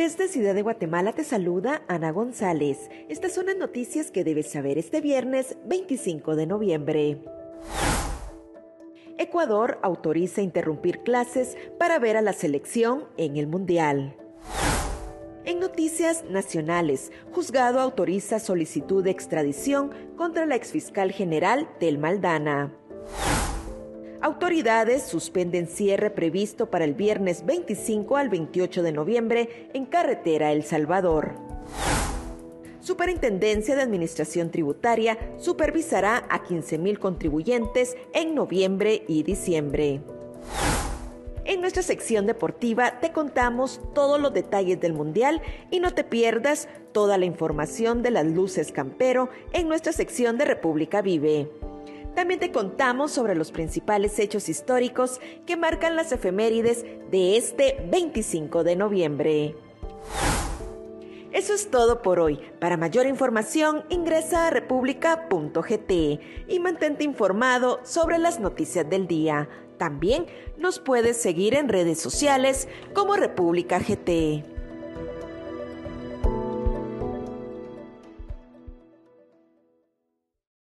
Desde Ciudad de Guatemala te saluda Ana González. Estas son las noticias que debes saber este viernes 25 de noviembre. Ecuador autoriza interrumpir clases para ver a la selección en el Mundial. En noticias nacionales, juzgado autoriza solicitud de extradición contra la exfiscal general del Maldana. Autoridades suspenden cierre previsto para el viernes 25 al 28 de noviembre en carretera El Salvador. Superintendencia de Administración Tributaria supervisará a 15.000 contribuyentes en noviembre y diciembre. En nuestra sección deportiva te contamos todos los detalles del Mundial y no te pierdas toda la información de las luces campero en nuestra sección de República Vive. También te contamos sobre los principales hechos históricos que marcan las efemérides de este 25 de noviembre. Eso es todo por hoy. Para mayor información ingresa a república.gt y mantente informado sobre las noticias del día. También nos puedes seguir en redes sociales como República GT.